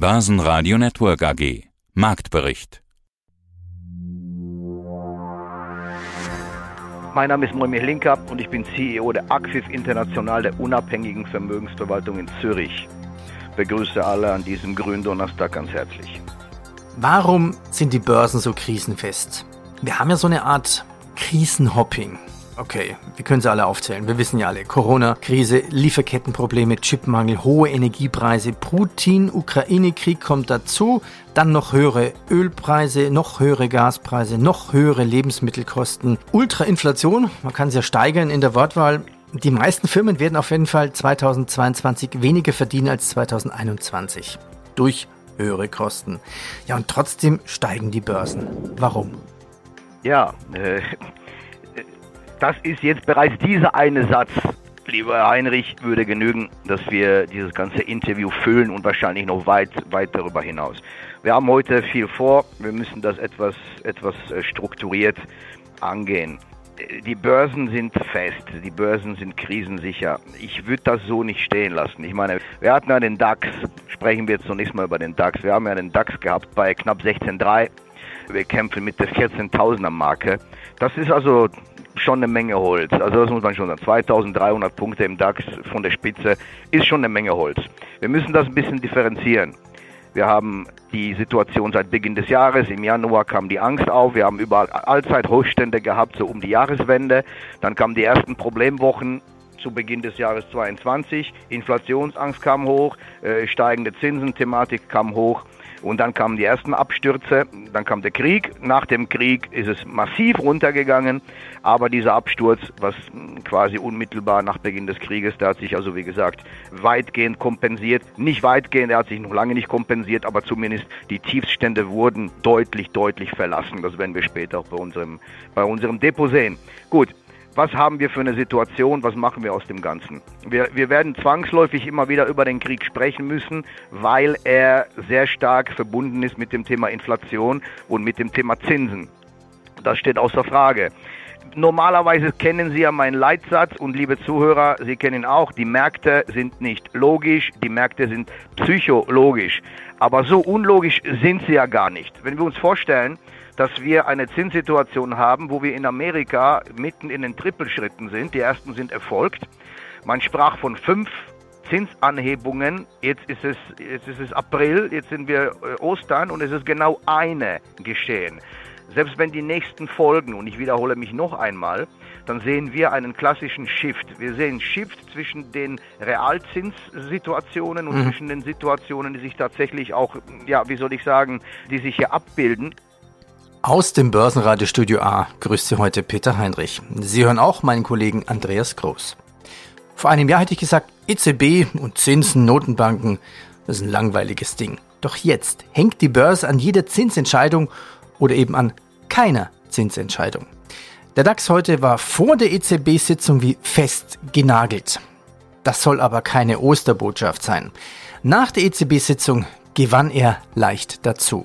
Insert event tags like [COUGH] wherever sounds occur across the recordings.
Börsenradio Network AG. Marktbericht. Mein Name ist Moimir Linker und ich bin CEO der Acfif International der unabhängigen Vermögensverwaltung in Zürich. Begrüße alle an diesem grünen Donnerstag ganz herzlich. Warum sind die Börsen so krisenfest? Wir haben ja so eine Art Krisenhopping. Okay, wir können sie alle aufzählen. Wir wissen ja alle. Corona-Krise, Lieferkettenprobleme, Chipmangel, hohe Energiepreise, Putin, Ukraine-Krieg kommt dazu, dann noch höhere Ölpreise, noch höhere Gaspreise, noch höhere Lebensmittelkosten, Ultrainflation, man kann es ja steigern in der Wortwahl. Die meisten Firmen werden auf jeden Fall 2022 weniger verdienen als 2021. Durch höhere Kosten. Ja, und trotzdem steigen die Börsen. Warum? Ja, äh, das ist jetzt bereits dieser eine Satz, lieber Heinrich, würde genügen, dass wir dieses ganze Interview füllen und wahrscheinlich noch weit, weit darüber hinaus. Wir haben heute viel vor. Wir müssen das etwas, etwas äh, strukturiert angehen. Die Börsen sind fest, die Börsen sind krisensicher. Ich würde das so nicht stehen lassen. Ich meine, wir hatten ja den DAX, sprechen wir jetzt zunächst mal über den DAX. Wir haben ja den DAX gehabt bei knapp 16,3. Wir kämpfen mit der 14.000er Marke. Das ist also schon eine Menge Holz. Also das muss man schon sagen. 2300 Punkte im DAX von der Spitze ist schon eine Menge Holz. Wir müssen das ein bisschen differenzieren. Wir haben die Situation seit Beginn des Jahres. Im Januar kam die Angst auf. Wir haben überall Allzeithochstände gehabt, so um die Jahreswende. Dann kamen die ersten Problemwochen zu Beginn des Jahres 22. Inflationsangst kam hoch, äh, steigende Zinsen-Thematik kam hoch. Und dann kamen die ersten Abstürze, dann kam der Krieg. Nach dem Krieg ist es massiv runtergegangen, aber dieser Absturz, was quasi unmittelbar nach Beginn des Krieges, der hat sich also wie gesagt weitgehend kompensiert. Nicht weitgehend, er hat sich noch lange nicht kompensiert, aber zumindest die Tiefststände wurden deutlich, deutlich verlassen. Das werden wir später auch bei unserem, bei unserem Depot sehen. Gut, was haben wir für eine Situation, was machen wir aus dem Ganzen. Wir, wir werden zwangsläufig immer wieder über den Krieg sprechen müssen, weil er sehr stark verbunden ist mit dem Thema Inflation und mit dem Thema Zinsen. Das steht außer Frage. Normalerweise kennen Sie ja meinen Leitsatz und liebe Zuhörer, Sie kennen auch, die Märkte sind nicht logisch, die Märkte sind psychologisch. Aber so unlogisch sind sie ja gar nicht. Wenn wir uns vorstellen, dass wir eine Zinssituation haben, wo wir in Amerika mitten in den Trippelschritten sind. Die ersten sind erfolgt. Man sprach von fünf Zinsanhebungen. Jetzt ist es, jetzt ist es April, jetzt sind wir äh, Ostern und es ist genau eine geschehen. Selbst wenn die nächsten folgen, und ich wiederhole mich noch einmal, dann sehen wir einen klassischen Shift. Wir sehen Shift zwischen den Realzinssituationen und mhm. zwischen den Situationen, die sich tatsächlich auch, ja, wie soll ich sagen, die sich hier abbilden. Aus dem Börsenradiostudio A grüßt Sie heute Peter Heinrich. Sie hören auch meinen Kollegen Andreas Groß. Vor einem Jahr hätte ich gesagt, EZB und Zinsen, Notenbanken, das ist ein langweiliges Ding. Doch jetzt hängt die Börse an jeder Zinsentscheidung oder eben an keiner Zinsentscheidung. Der DAX heute war vor der EZB-Sitzung wie fest genagelt. Das soll aber keine Osterbotschaft sein. Nach der EZB-Sitzung gewann er leicht dazu.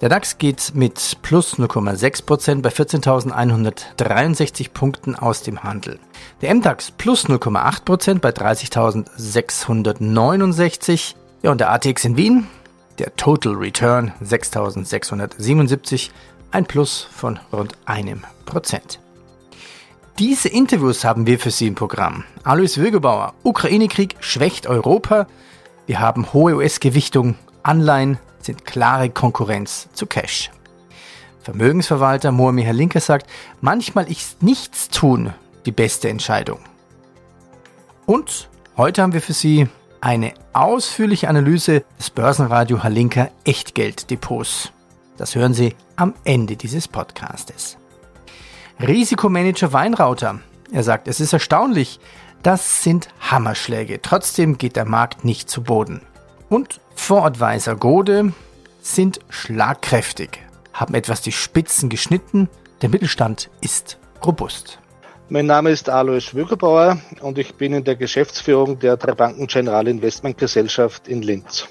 Der DAX geht mit plus 0,6% bei 14.163 Punkten aus dem Handel. Der MDAX plus 0,8% bei 30.669. Ja, und der ATX in Wien, der Total Return 6.677, ein Plus von rund einem Prozent. Diese Interviews haben wir für Sie im Programm. Alois Würgebauer, Ukraine-Krieg schwächt Europa. Wir haben hohe US-Gewichtung, Anleihen, sind klare Konkurrenz zu Cash. Vermögensverwalter Mohamir Linker sagt, manchmal ist nichts tun die beste Entscheidung. Und heute haben wir für Sie eine ausführliche Analyse des Börsenradio Halinka Echtgelddepots. Das hören Sie am Ende dieses Podcastes. Risikomanager Weinrauter. Er sagt, es ist erstaunlich, das sind Hammerschläge. Trotzdem geht der Markt nicht zu Boden. Und Voradvisor Gode sind schlagkräftig, haben etwas die Spitzen geschnitten, der Mittelstand ist robust. Mein Name ist Alois Wögerbauer und ich bin in der Geschäftsführung der Drei Banken General Investment Gesellschaft in Linz.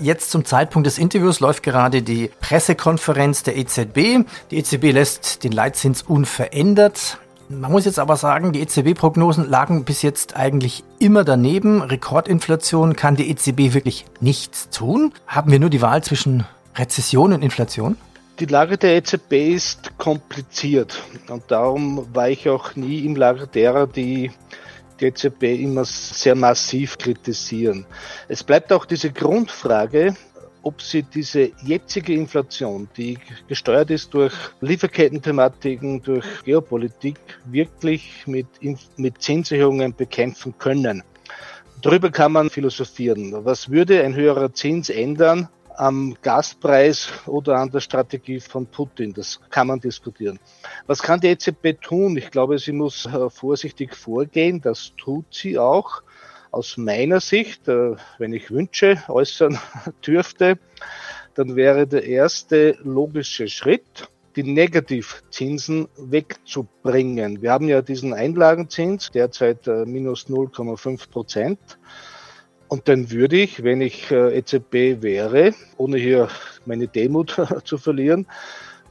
Jetzt zum Zeitpunkt des Interviews läuft gerade die Pressekonferenz der EZB. Die EZB lässt den Leitzins unverändert. Man muss jetzt aber sagen, die EZB-Prognosen lagen bis jetzt eigentlich immer daneben. Rekordinflation kann die EZB wirklich nichts tun. Haben wir nur die Wahl zwischen Rezession und Inflation? Die Lage der EZB ist kompliziert und darum war ich auch nie im Lager derer, die die EZB immer sehr massiv kritisieren. Es bleibt auch diese Grundfrage, ob sie diese jetzige Inflation, die gesteuert ist durch Lieferkettenthematiken, durch Geopolitik, wirklich mit, mit Zinserhöhungen bekämpfen können. Darüber kann man philosophieren. Was würde ein höherer Zins ändern am Gaspreis oder an der Strategie von Putin. Das kann man diskutieren. Was kann die EZB tun? Ich glaube, sie muss äh, vorsichtig vorgehen. Das tut sie auch. Aus meiner Sicht, äh, wenn ich Wünsche äußern [LAUGHS] dürfte, dann wäre der erste logische Schritt, die Negativzinsen wegzubringen. Wir haben ja diesen Einlagenzins, derzeit äh, minus 0,5 Prozent. Und dann würde ich, wenn ich äh, EZB wäre, ohne hier meine Demut [LAUGHS] zu verlieren,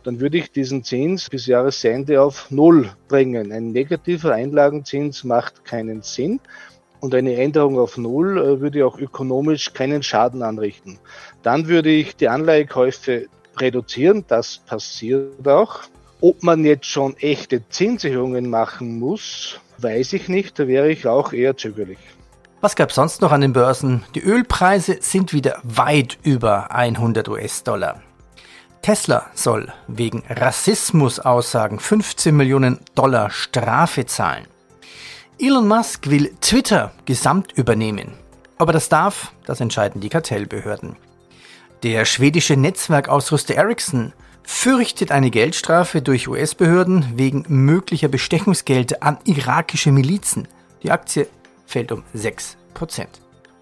dann würde ich diesen Zins bis Jahresende auf Null bringen. Ein negativer Einlagenzins macht keinen Sinn. Und eine Änderung auf Null äh, würde auch ökonomisch keinen Schaden anrichten. Dann würde ich die Anleihekäufe reduzieren. Das passiert auch. Ob man jetzt schon echte Zinserhöhungen machen muss, weiß ich nicht. Da wäre ich auch eher zögerlich. Was gab sonst noch an den Börsen? Die Ölpreise sind wieder weit über 100 US-Dollar. Tesla soll wegen Rassismusaussagen 15 Millionen Dollar Strafe zahlen. Elon Musk will Twitter gesamt übernehmen. Aber das darf, das entscheiden die Kartellbehörden. Der schwedische Netzwerkausrüster Ericsson fürchtet eine Geldstrafe durch US-Behörden wegen möglicher Bestechungsgelder an irakische Milizen. Die Aktie fällt um 6%.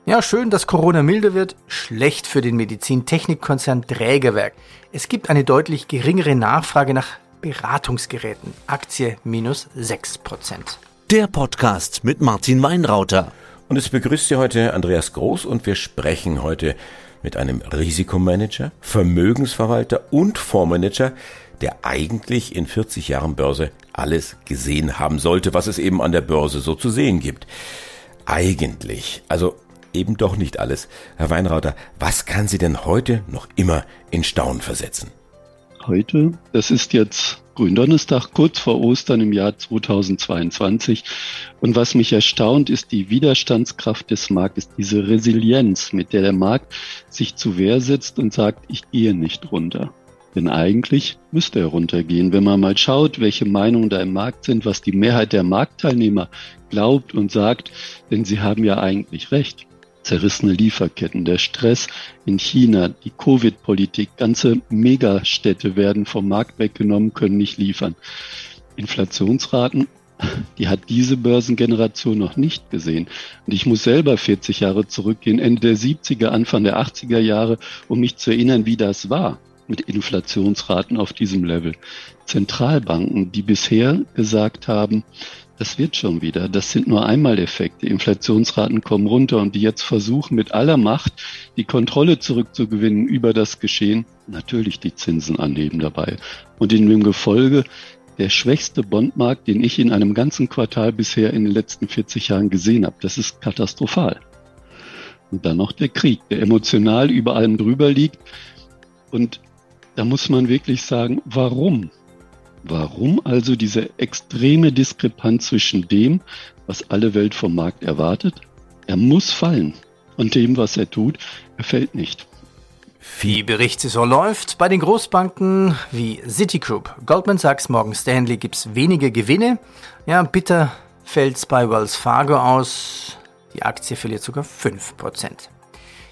Ja, schön, dass Corona milder wird, schlecht für den Medizintechnikkonzern Trägerwerk. Es gibt eine deutlich geringere Nachfrage nach Beratungsgeräten. Aktie minus 6%. Der Podcast mit Martin Weinrauter. Und es begrüßt Sie heute Andreas Groß und wir sprechen heute mit einem Risikomanager, Vermögensverwalter und Fondsmanager, der eigentlich in 40 Jahren Börse alles gesehen haben sollte, was es eben an der Börse so zu sehen gibt. Eigentlich, also eben doch nicht alles. Herr Weinrauter, was kann Sie denn heute noch immer in Staunen versetzen? Heute, das ist jetzt Gründonnerstag, kurz vor Ostern im Jahr 2022. Und was mich erstaunt, ist die Widerstandskraft des Marktes, diese Resilienz, mit der der Markt sich zu Wehr setzt und sagt, ich gehe nicht runter. Denn eigentlich müsste er runtergehen. Wenn man mal schaut, welche Meinungen da im Markt sind, was die Mehrheit der Marktteilnehmer glaubt und sagt, denn sie haben ja eigentlich recht. Zerrissene Lieferketten, der Stress in China, die Covid-Politik, ganze Megastädte werden vom Markt weggenommen, können nicht liefern. Inflationsraten, [LAUGHS] die hat diese Börsengeneration noch nicht gesehen. Und ich muss selber 40 Jahre zurückgehen, Ende der 70er, Anfang der 80er Jahre, um mich zu erinnern, wie das war mit Inflationsraten auf diesem Level. Zentralbanken, die bisher gesagt haben, das wird schon wieder. Das sind nur Einmaleffekte. Inflationsraten kommen runter und die jetzt versuchen mit aller Macht die Kontrolle zurückzugewinnen über das Geschehen. Natürlich die Zinsen anheben dabei. Und in dem Gefolge der schwächste Bondmarkt, den ich in einem ganzen Quartal bisher in den letzten 40 Jahren gesehen habe. Das ist katastrophal. Und dann noch der Krieg, der emotional über allem drüber liegt. Und da muss man wirklich sagen, warum? Warum also diese extreme Diskrepanz zwischen dem, was alle Welt vom Markt erwartet? Er muss fallen. Und dem, was er tut, er fällt nicht. Wie Berichtssaison läuft, bei den Großbanken wie Citigroup, Goldman Sachs, Morgan Stanley gibt es wenige Gewinne. Ja, bitter fällt es bei Wells Fargo aus. Die Aktie verliert sogar 5%.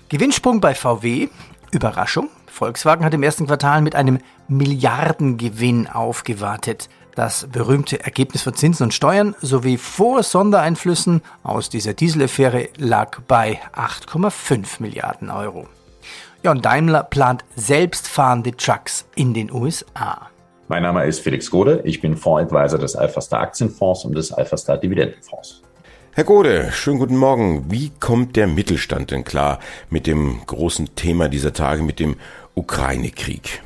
Gewinnsprung bei VW, Überraschung, Volkswagen hat im ersten Quartal mit einem Milliardengewinn aufgewartet. Das berühmte Ergebnis von Zinsen und Steuern sowie vor Sondereinflüssen aus dieser Dieselaffäre lag bei 8,5 Milliarden Euro. Ja, und Daimler plant selbstfahrende Trucks in den USA. Mein Name ist Felix Gode, ich bin Fondsadvisor des Alphastar Aktienfonds und des Alphastar Dividendenfonds. Herr Gode, schönen guten Morgen. Wie kommt der Mittelstand denn klar mit dem großen Thema dieser Tage, mit dem Ukraine-Krieg?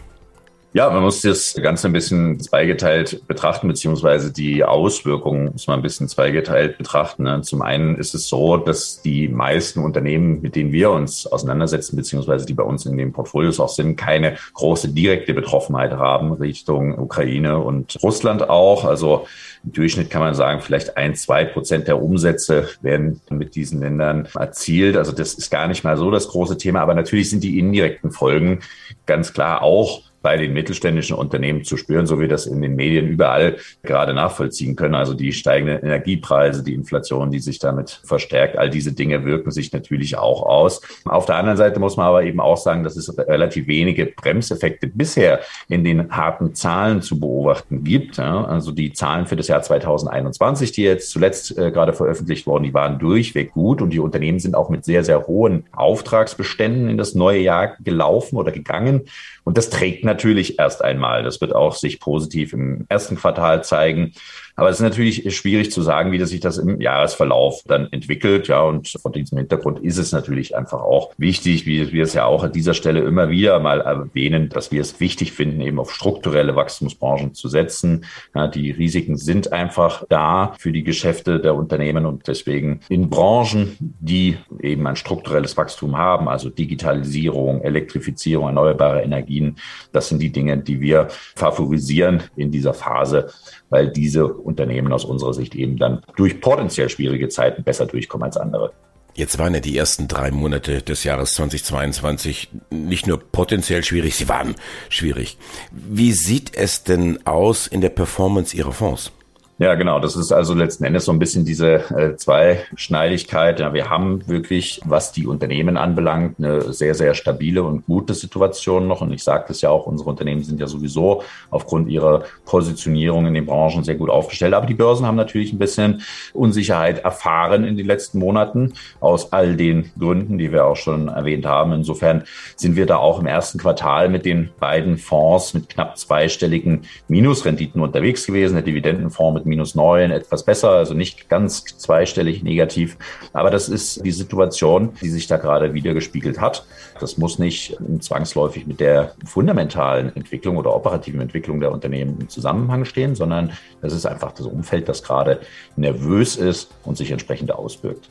Ja, man muss das Ganze ein bisschen zweigeteilt betrachten, beziehungsweise die Auswirkungen muss man ein bisschen zweigeteilt betrachten. Ne? Zum einen ist es so, dass die meisten Unternehmen, mit denen wir uns auseinandersetzen, beziehungsweise die bei uns in den Portfolios auch sind, keine große direkte Betroffenheit haben Richtung Ukraine und Russland auch. Also im Durchschnitt kann man sagen, vielleicht ein, zwei Prozent der Umsätze werden mit diesen Ländern erzielt. Also das ist gar nicht mal so das große Thema. Aber natürlich sind die indirekten Folgen ganz klar auch bei den mittelständischen Unternehmen zu spüren, so wie das in den Medien überall gerade nachvollziehen können. Also die steigenden Energiepreise, die Inflation, die sich damit verstärkt, all diese Dinge wirken sich natürlich auch aus. Auf der anderen Seite muss man aber eben auch sagen, dass es relativ wenige Bremseffekte bisher in den harten Zahlen zu beobachten gibt. Also die Zahlen für das Jahr 2021, die jetzt zuletzt äh, gerade veröffentlicht wurden, die waren durchweg gut und die Unternehmen sind auch mit sehr, sehr hohen Auftragsbeständen in das neue Jahr gelaufen oder gegangen. Und das trägt natürlich erst einmal. Das wird auch sich positiv im ersten Quartal zeigen. Aber es ist natürlich schwierig zu sagen, wie das sich das im Jahresverlauf dann entwickelt. Ja, und von diesem Hintergrund ist es natürlich einfach auch wichtig, wie wir es ja auch an dieser Stelle immer wieder mal erwähnen, dass wir es wichtig finden, eben auf strukturelle Wachstumsbranchen zu setzen. Ja, die Risiken sind einfach da für die Geschäfte der Unternehmen und deswegen in Branchen, die eben ein strukturelles Wachstum haben, also Digitalisierung, Elektrifizierung, erneuerbare Energien, das sind die Dinge, die wir favorisieren in dieser Phase, weil diese Unternehmen aus unserer Sicht eben dann durch potenziell schwierige Zeiten besser durchkommen als andere. Jetzt waren ja die ersten drei Monate des Jahres 2022 nicht nur potenziell schwierig, sie waren schwierig. Wie sieht es denn aus in der Performance Ihrer Fonds? Ja, genau. Das ist also letzten Endes so ein bisschen diese äh, Zweischneidigkeit. Ja, wir haben wirklich, was die Unternehmen anbelangt, eine sehr, sehr stabile und gute Situation noch. Und ich sagte es ja auch, unsere Unternehmen sind ja sowieso aufgrund ihrer Positionierung in den Branchen sehr gut aufgestellt. Aber die Börsen haben natürlich ein bisschen Unsicherheit erfahren in den letzten Monaten aus all den Gründen, die wir auch schon erwähnt haben. Insofern sind wir da auch im ersten Quartal mit den beiden Fonds mit knapp zweistelligen Minusrenditen unterwegs gewesen. Der Dividendenfonds mit minus neun etwas besser, also nicht ganz zweistellig negativ. Aber das ist die Situation, die sich da gerade wieder gespiegelt hat. Das muss nicht zwangsläufig mit der fundamentalen Entwicklung oder operativen Entwicklung der Unternehmen im Zusammenhang stehen, sondern das ist einfach das Umfeld, das gerade nervös ist und sich entsprechend auswirkt.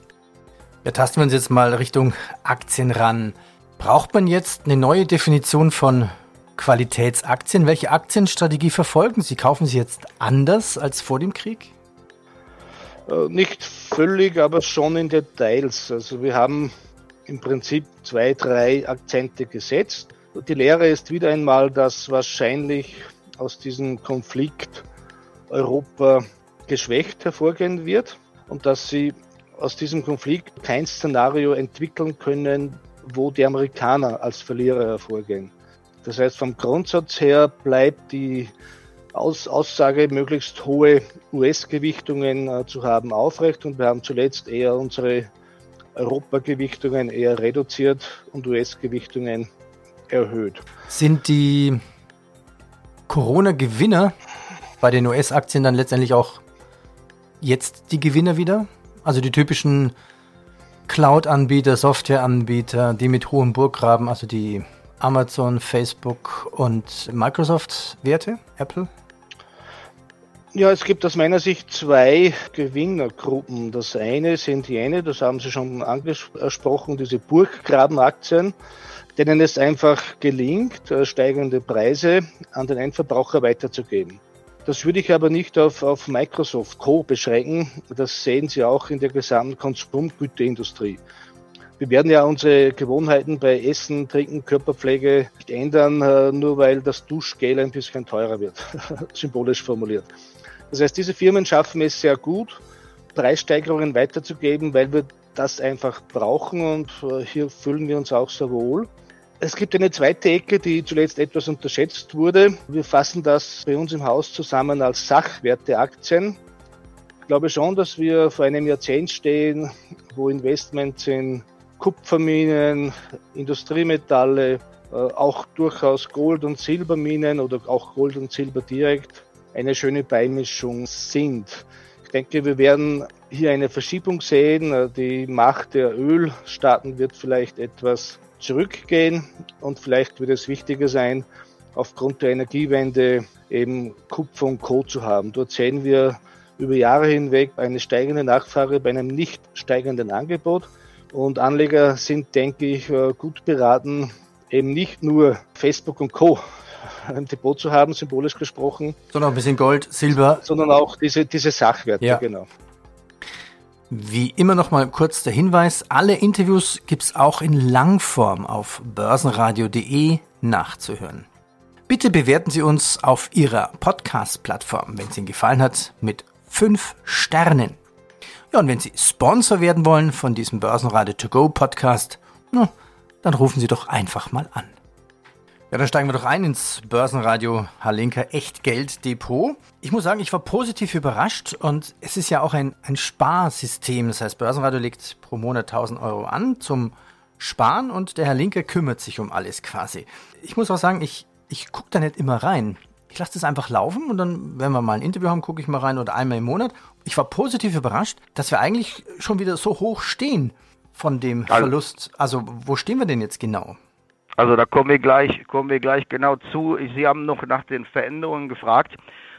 Ja, tasten wir uns jetzt mal Richtung Aktien ran. Braucht man jetzt eine neue Definition von Qualitätsaktien. Welche Aktienstrategie verfolgen Sie? Kaufen Sie jetzt anders als vor dem Krieg? Äh, nicht völlig, aber schon in Details. Also wir haben im Prinzip zwei, drei Akzente gesetzt. Die Lehre ist wieder einmal, dass wahrscheinlich aus diesem Konflikt Europa geschwächt hervorgehen wird und dass sie aus diesem Konflikt kein Szenario entwickeln können, wo die Amerikaner als Verlierer hervorgehen. Das heißt, vom Grundsatz her bleibt die Aus Aussage, möglichst hohe US-Gewichtungen äh, zu haben, aufrecht und wir haben zuletzt eher unsere Europa-Gewichtungen eher reduziert und US-Gewichtungen erhöht. Sind die Corona-Gewinner bei den US-Aktien dann letztendlich auch jetzt die Gewinner wieder? Also die typischen Cloud-Anbieter, Software-Anbieter, die mit hohem Burggraben, also die Amazon, Facebook und Microsoft Werte, Apple? Ja, es gibt aus meiner Sicht zwei Gewinnergruppen. Das eine sind jene, das haben Sie schon angesprochen, diese Burggrabenaktien, denen es einfach gelingt, äh, steigende Preise an den Endverbraucher weiterzugeben. Das würde ich aber nicht auf, auf Microsoft Co. beschränken. Das sehen Sie auch in der gesamten Konsumgüterindustrie. Wir werden ja unsere Gewohnheiten bei Essen, Trinken, Körperpflege nicht ändern, äh, nur weil das Duschgel ein bisschen teurer wird, [LAUGHS] symbolisch formuliert. Das heißt, diese Firmen schaffen es sehr gut, Preissteigerungen weiterzugeben, weil wir das einfach brauchen und äh, hier fühlen wir uns auch sehr wohl. Es gibt eine zweite Ecke, die zuletzt etwas unterschätzt wurde. Wir fassen das bei uns im Haus zusammen als Sachwerteaktien. Ich glaube schon, dass wir vor einem Jahrzehnt stehen, wo Investments in Kupferminen, Industriemetalle, äh, auch durchaus Gold- und Silberminen oder auch Gold und Silber direkt eine schöne Beimischung sind. Ich denke, wir werden hier eine Verschiebung sehen. Die Macht der Ölstaaten wird vielleicht etwas zurückgehen und vielleicht wird es wichtiger sein, aufgrund der Energiewende eben Kupfer und Co. zu haben. Dort sehen wir über Jahre hinweg eine steigende Nachfrage bei einem nicht steigenden Angebot. Und Anleger sind, denke ich, äh, gut beraten, eben nicht nur Facebook und Co. [LAUGHS] im Depot zu haben, symbolisch gesprochen. Sondern auch ein bisschen Gold, Silber. Sondern auch diese, diese Sachwerte, ja. genau. Wie immer noch mal kurz der Hinweis, alle Interviews gibt's auch in Langform auf börsenradio.de nachzuhören. Bitte bewerten Sie uns auf Ihrer Podcast-Plattform, wenn es Ihnen gefallen hat, mit fünf Sternen. Ja, und wenn Sie Sponsor werden wollen von diesem Börsenradio To Go Podcast, dann rufen Sie doch einfach mal an. Ja, dann steigen wir doch ein ins Börsenradio Halinka Echtgeld Depot. Ich muss sagen, ich war positiv überrascht und es ist ja auch ein, ein Sparsystem. Das heißt, Börsenradio legt pro Monat 1000 Euro an zum Sparen und der Herr Linke kümmert sich um alles quasi. Ich muss auch sagen, ich, ich gucke da nicht immer rein. Ich lasse das einfach laufen und dann, wenn wir mal ein Interview haben, gucke ich mal rein oder einmal im Monat. Ich war positiv überrascht, dass wir eigentlich schon wieder so hoch stehen von dem Verlust. Also, wo stehen wir denn jetzt genau? Also da kommen wir gleich, kommen wir gleich genau zu. Sie haben noch nach den Veränderungen gefragt.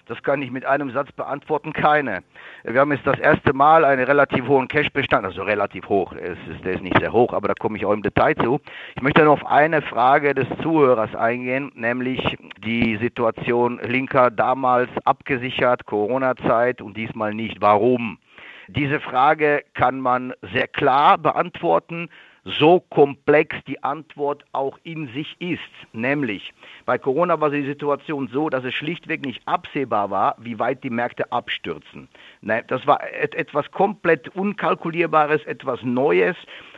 Das kann ich mit einem Satz beantworten, keine. Wir haben jetzt das erste Mal einen relativ hohen Cash-Bestand, also relativ hoch, es ist, der ist nicht sehr hoch, aber da komme ich auch im Detail zu. Ich möchte noch auf eine Frage des Zuhörers eingehen, nämlich die Situation Linker damals abgesichert, Corona-Zeit und diesmal nicht. Warum? Diese Frage kann man sehr klar beantworten so komplex die Antwort auch in sich ist. Nämlich, bei Corona war die Situation so, dass es schlichtweg nicht absehbar war, wie weit die Märkte abstürzen. Das war etwas komplett Unkalkulierbares, etwas Neues.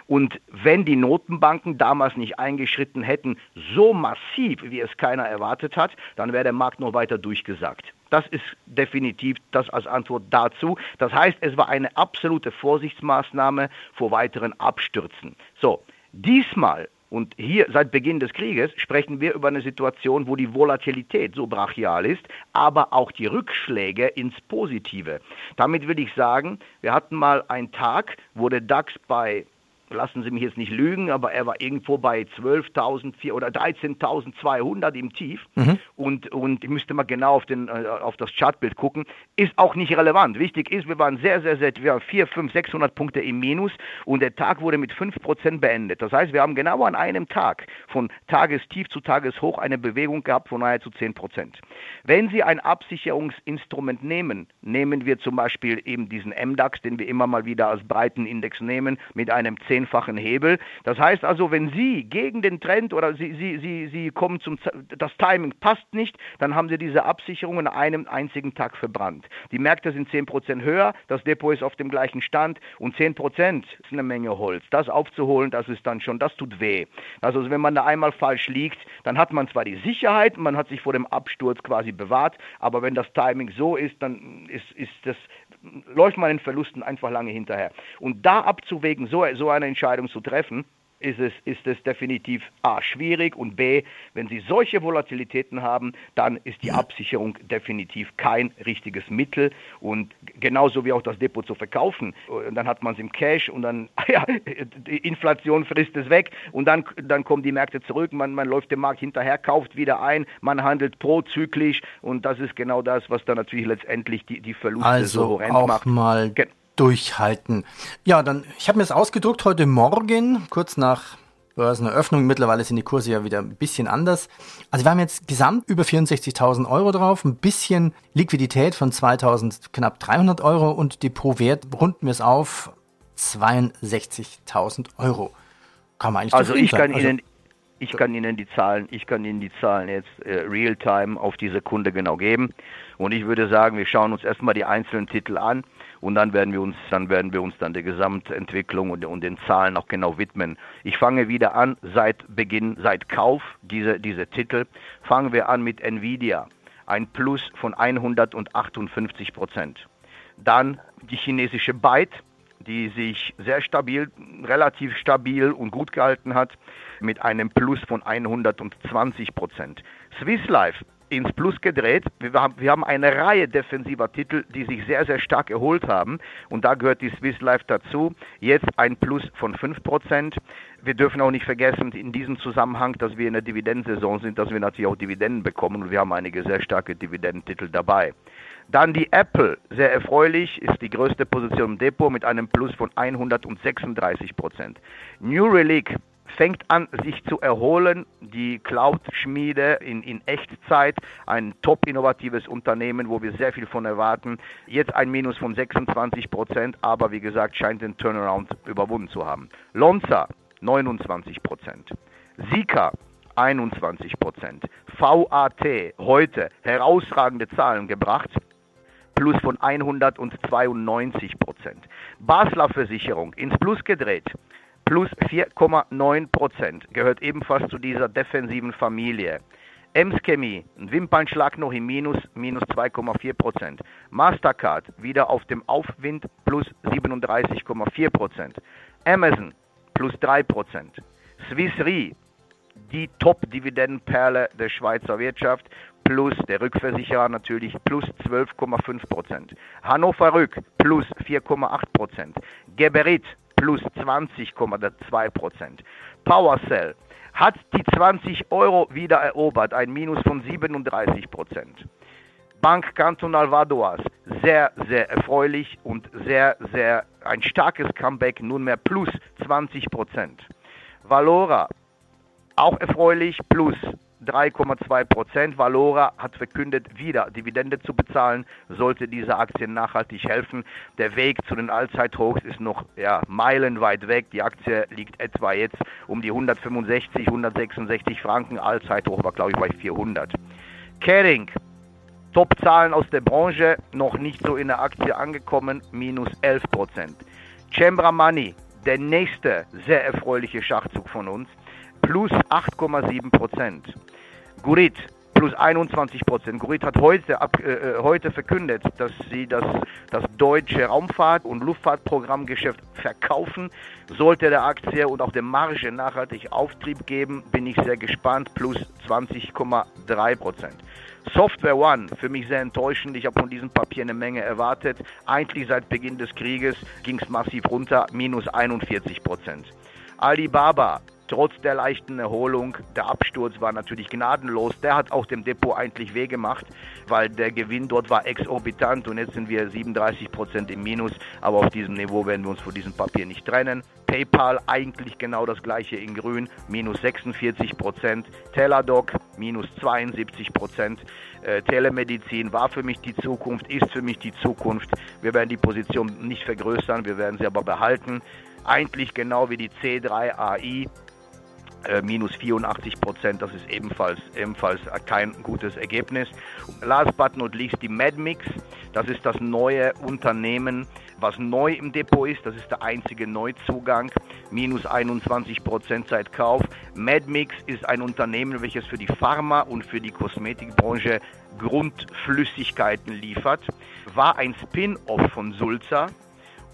Und wenn die Notenbanken damals nicht eingeschritten hätten, so massiv, wie es keiner erwartet hat, dann wäre der Markt noch weiter durchgesagt. Das ist definitiv das als Antwort dazu. Das heißt, es war eine absolute Vorsichtsmaßnahme vor weiteren Abstürzen. So, diesmal und hier seit Beginn des Krieges sprechen wir über eine Situation, wo die Volatilität so brachial ist, aber auch die Rückschläge ins Positive. Damit will ich sagen, wir hatten mal einen Tag, wo der DAX bei lassen Sie mich jetzt nicht lügen, aber er war irgendwo bei 12.000 oder 13.200 im Tief mhm. und, und ich müsste mal genau auf, den, äh, auf das Chartbild gucken, ist auch nicht relevant. Wichtig ist, wir waren sehr, sehr, sehr, wir waren 4, 5, 600 Punkte im Minus und der Tag wurde mit 5% beendet. Das heißt, wir haben genau an einem Tag von Tagestief zu Tageshoch eine Bewegung gehabt von nahezu 10%. Wenn Sie ein Absicherungsinstrument nehmen, nehmen wir zum Beispiel eben diesen MDAX, den wir immer mal wieder als Breitenindex nehmen, mit einem 10 zehnfachen Hebel. Das heißt also, wenn Sie gegen den Trend oder Sie, Sie, Sie, Sie kommen zum, das Timing passt nicht, dann haben Sie diese Absicherung in einem einzigen Tag verbrannt. Die Märkte sind 10% höher, das Depot ist auf dem gleichen Stand und 10% ist eine Menge Holz. Das aufzuholen, das ist dann schon, das tut weh. Also wenn man da einmal falsch liegt, dann hat man zwar die Sicherheit, man hat sich vor dem Absturz quasi bewahrt, aber wenn das Timing so ist, dann ist, ist das läuft man den Verlusten einfach lange hinterher. Und da abzuwägen, so, so eine Entscheidung zu treffen, ist es, ist es definitiv A schwierig und B, wenn Sie solche Volatilitäten haben, dann ist die Absicherung definitiv kein richtiges Mittel. Und genauso wie auch das Depot zu verkaufen. Und dann hat man es im Cash und dann, [LAUGHS] ja, die Inflation frisst es weg. Und dann, dann kommen die Märkte zurück, man, man läuft dem Markt hinterher, kauft wieder ein, man handelt prozyklisch. Und das ist genau das, was dann natürlich letztendlich die, die Verluste also so horrend macht. Mal durchhalten. Ja, dann, ich habe mir das ausgedruckt heute Morgen, kurz nach Börseneröffnung. Mittlerweile sind die Kurse ja wieder ein bisschen anders. Also wir haben jetzt gesamt über 64.000 Euro drauf, ein bisschen Liquidität von 2.000, knapp 300 Euro und Depotwert runden wir es auf 62.000 Euro. Kann man eigentlich Also ich kann also, Ihnen ich kann Ihnen die Zahlen, ich kann Ihnen die Zahlen jetzt äh, real time auf die Sekunde genau geben. Und ich würde sagen, wir schauen uns erstmal die einzelnen Titel an und dann werden wir uns, dann werden wir uns dann der Gesamtentwicklung und, und den Zahlen auch genau widmen. Ich fange wieder an seit Beginn, seit Kauf dieser diese Titel, fangen wir an mit Nvidia, ein Plus von 158 Prozent. Dann die chinesische Byte, die sich sehr stabil, relativ stabil und gut gehalten hat, mit einem Plus von 120 Prozent. Swiss Life ins Plus gedreht. Wir haben, eine Reihe defensiver Titel, die sich sehr, sehr stark erholt haben. Und da gehört die Swiss Life dazu. Jetzt ein Plus von 5%. Wir dürfen auch nicht vergessen, in diesem Zusammenhang, dass wir in der Dividendensaison sind, dass wir natürlich auch Dividenden bekommen. Und wir haben einige sehr starke Dividendentitel dabei. Dann die Apple, sehr erfreulich, ist die größte Position im Depot mit einem Plus von 136% New Relic fängt an, sich zu erholen. Die Cloud-Schmiede in, in Echtzeit, ein top innovatives Unternehmen, wo wir sehr viel von erwarten. Jetzt ein Minus von 26 Prozent, aber wie gesagt, scheint den Turnaround überwunden zu haben. Lonza, 29 Prozent. Sika, 21 Prozent. VAT, heute herausragende Zahlen gebracht. Plus von 192 Prozent. Basler Versicherung ins Plus gedreht plus 4,9 Prozent, gehört ebenfalls zu dieser defensiven Familie. Ems Chemie, ein Wimpernschlag noch im Minus, minus 2,4 Prozent. Mastercard wieder auf dem Aufwind, plus 37,4 Prozent. Amazon, plus 3 Prozent. Swiss Re, die Top-Dividendenperle der Schweizer Wirtschaft, plus der Rückversicherer natürlich, plus 12,5 Prozent. Hannover Rück, plus 4,8 Prozent. Geberit, plus 20,2 Prozent. PowerCell hat die 20 Euro wieder erobert, ein Minus von 37 Prozent. Bank Cantonal Vadoas, sehr, sehr erfreulich und sehr, sehr ein starkes Comeback, nunmehr plus 20 Prozent. Valora, auch erfreulich, plus 3,2 Prozent. Valora hat verkündet, wieder Dividende zu bezahlen, sollte diese Aktie nachhaltig helfen. Der Weg zu den Allzeithochs ist noch ja, meilenweit weg. Die Aktie liegt etwa jetzt um die 165, 166 Franken. Allzeithoch war, glaube ich, bei 400. Kering, Top-Zahlen aus der Branche, noch nicht so in der Aktie angekommen, minus 11 Prozent. Chembra Money, der nächste sehr erfreuliche Schachzug von uns, plus 8,7 Prozent. Gurit plus 21 Prozent. Gurit hat heute, ab, äh, äh, heute verkündet, dass sie das, das deutsche Raumfahrt- und Luftfahrtprogrammgeschäft verkaufen. Sollte der Aktie und auch der Marge nachhaltig Auftrieb geben, bin ich sehr gespannt. Plus 20,3 Prozent. Software One, für mich sehr enttäuschend. Ich habe von diesem Papier eine Menge erwartet. Eigentlich seit Beginn des Krieges ging es massiv runter, minus 41 Prozent. Alibaba, trotz der leichten Erholung. Der Absturz war natürlich gnadenlos. Der hat auch dem Depot eigentlich wehgemacht, weil der Gewinn dort war exorbitant und jetzt sind wir 37 Prozent im Minus. Aber auf diesem Niveau werden wir uns von diesem Papier nicht trennen. PayPal eigentlich genau das gleiche in grün, minus 46 Prozent. Teladoc minus 72 Prozent. Äh, Telemedizin war für mich die Zukunft, ist für mich die Zukunft. Wir werden die Position nicht vergrößern, wir werden sie aber behalten. Eigentlich genau wie die C3 AI äh, minus 84 Prozent, das ist ebenfalls, ebenfalls kein gutes Ergebnis. Last but not least die MedMix, das ist das neue Unternehmen, was neu im Depot ist, das ist der einzige Neuzugang, minus 21 Prozent seit Kauf. MedMix ist ein Unternehmen, welches für die Pharma- und für die Kosmetikbranche Grundflüssigkeiten liefert, war ein Spin-off von Sulzer,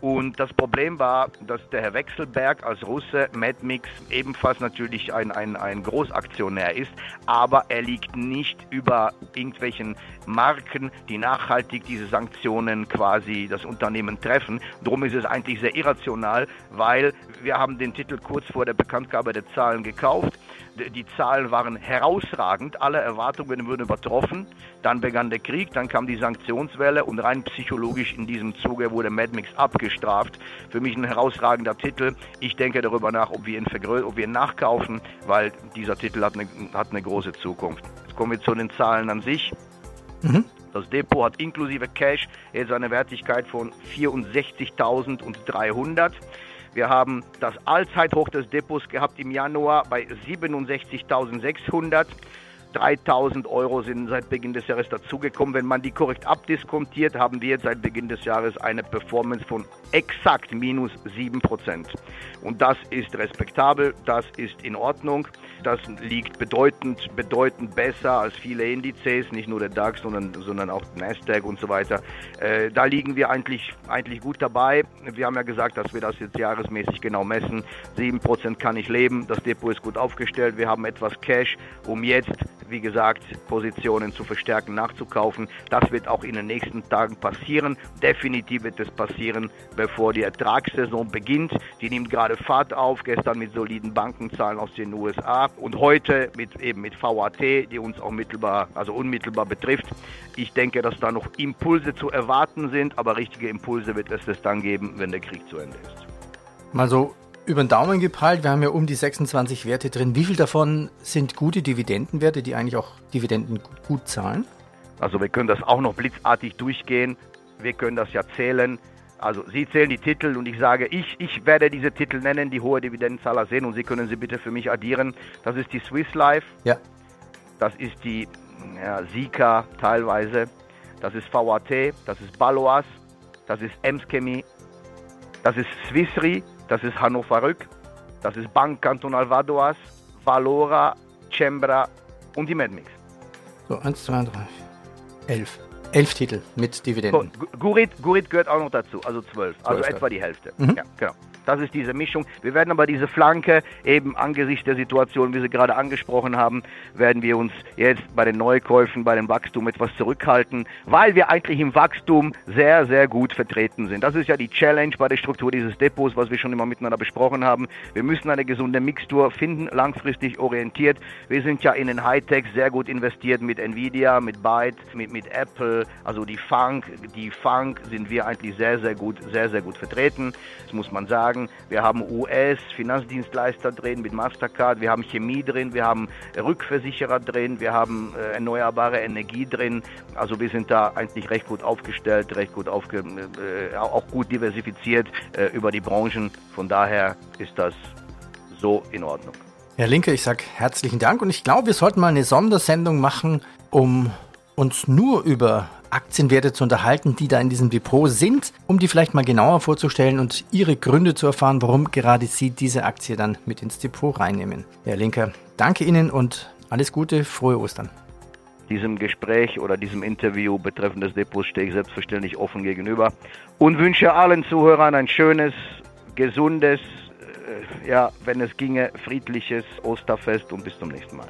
und das Problem war, dass der Herr Wechselberg als Russe Medmix ebenfalls natürlich ein, ein, ein Großaktionär ist, aber er liegt nicht über irgendwelchen Marken, die nachhaltig diese Sanktionen quasi das Unternehmen treffen. Darum ist es eigentlich sehr irrational, weil wir haben den Titel kurz vor der Bekanntgabe der Zahlen gekauft die Zahlen waren herausragend, alle Erwartungen wurden übertroffen. Dann begann der Krieg, dann kam die Sanktionswelle und rein psychologisch in diesem Zuge wurde Madmix abgestraft. Für mich ein herausragender Titel. Ich denke darüber nach, ob wir ihn, ob wir ihn nachkaufen, weil dieser Titel hat eine, hat eine große Zukunft. Jetzt kommen wir zu den Zahlen an sich. Mhm. Das Depot hat inklusive Cash jetzt eine Wertigkeit von 64.300. Wir haben das Allzeithoch des Depots gehabt im Januar bei 67.600. 3000 Euro sind seit Beginn des Jahres dazugekommen. Wenn man die korrekt abdiskontiert, haben wir seit Beginn des Jahres eine Performance von exakt minus 7%. Und das ist respektabel, das ist in Ordnung. Das liegt bedeutend, bedeutend besser als viele Indizes, nicht nur der DAX, sondern, sondern auch Nasdaq und so weiter. Äh, da liegen wir eigentlich, eigentlich gut dabei. Wir haben ja gesagt, dass wir das jetzt jahresmäßig genau messen. 7% kann ich leben, das Depot ist gut aufgestellt, wir haben etwas Cash, um jetzt wie gesagt, Positionen zu verstärken, nachzukaufen. Das wird auch in den nächsten Tagen passieren. Definitiv wird es passieren, bevor die Ertragssaison beginnt. Die nimmt gerade Fahrt auf, gestern mit soliden Bankenzahlen aus den USA und heute mit eben mit VAT, die uns auch mittelbar, also unmittelbar betrifft. Ich denke, dass da noch Impulse zu erwarten sind, aber richtige Impulse wird es dann geben, wenn der Krieg zu Ende ist. Mal so über den Daumen gepeilt, wir haben ja um die 26 Werte drin. Wie viel davon sind gute Dividendenwerte, die eigentlich auch Dividenden gut zahlen? Also wir können das auch noch blitzartig durchgehen. Wir können das ja zählen. Also Sie zählen die Titel und ich sage, ich, ich werde diese Titel nennen, die hohe Dividendenzahler sehen und Sie können sie bitte für mich addieren. Das ist die Swiss Life. Ja. Das ist die ja, Sika teilweise. Das ist VAT. Das ist Baloas. Das ist Emskemi. Das ist Swissri. Das ist Hannover Rück. Das ist Bank Cantonal Vadoas. Valora, Cembra und die Medmix. So, 1, 2, 3, 11. Elf Titel mit Dividenden. Gurit, Gurit gehört auch noch dazu, also zwölf, also etwa die Hälfte. Mhm. Ja, genau. Das ist diese Mischung. Wir werden aber diese Flanke eben angesichts der Situation, wie Sie gerade angesprochen haben, werden wir uns jetzt bei den Neukäufen, bei dem Wachstum etwas zurückhalten, weil wir eigentlich im Wachstum sehr, sehr gut vertreten sind. Das ist ja die Challenge bei der Struktur dieses Depots, was wir schon immer miteinander besprochen haben. Wir müssen eine gesunde Mixtur finden, langfristig orientiert. Wir sind ja in den Hightech sehr gut investiert mit Nvidia, mit Byte, mit, mit Apple, also die Funk, die Funk sind wir eigentlich sehr, sehr gut, sehr, sehr gut vertreten. Das muss man sagen sagen, wir haben US-Finanzdienstleister drin mit Mastercard, wir haben Chemie drin, wir haben Rückversicherer drin, wir haben äh, erneuerbare Energie drin. Also wir sind da eigentlich recht gut aufgestellt, recht gut aufge äh, auch gut diversifiziert äh, über die Branchen. Von daher ist das so in Ordnung. Herr Linke, ich sage herzlichen Dank und ich glaube, wir sollten mal eine Sondersendung machen, um uns nur über Aktienwerte zu unterhalten, die da in diesem Depot sind, um die vielleicht mal genauer vorzustellen und Ihre Gründe zu erfahren, warum gerade Sie diese Aktie dann mit ins Depot reinnehmen. Herr Linker, danke Ihnen und alles Gute, frohe Ostern. Diesem Gespräch oder diesem Interview betreffend des Depots stehe ich selbstverständlich offen gegenüber und wünsche allen Zuhörern ein schönes, gesundes, äh, ja, wenn es ginge, friedliches Osterfest und bis zum nächsten Mal.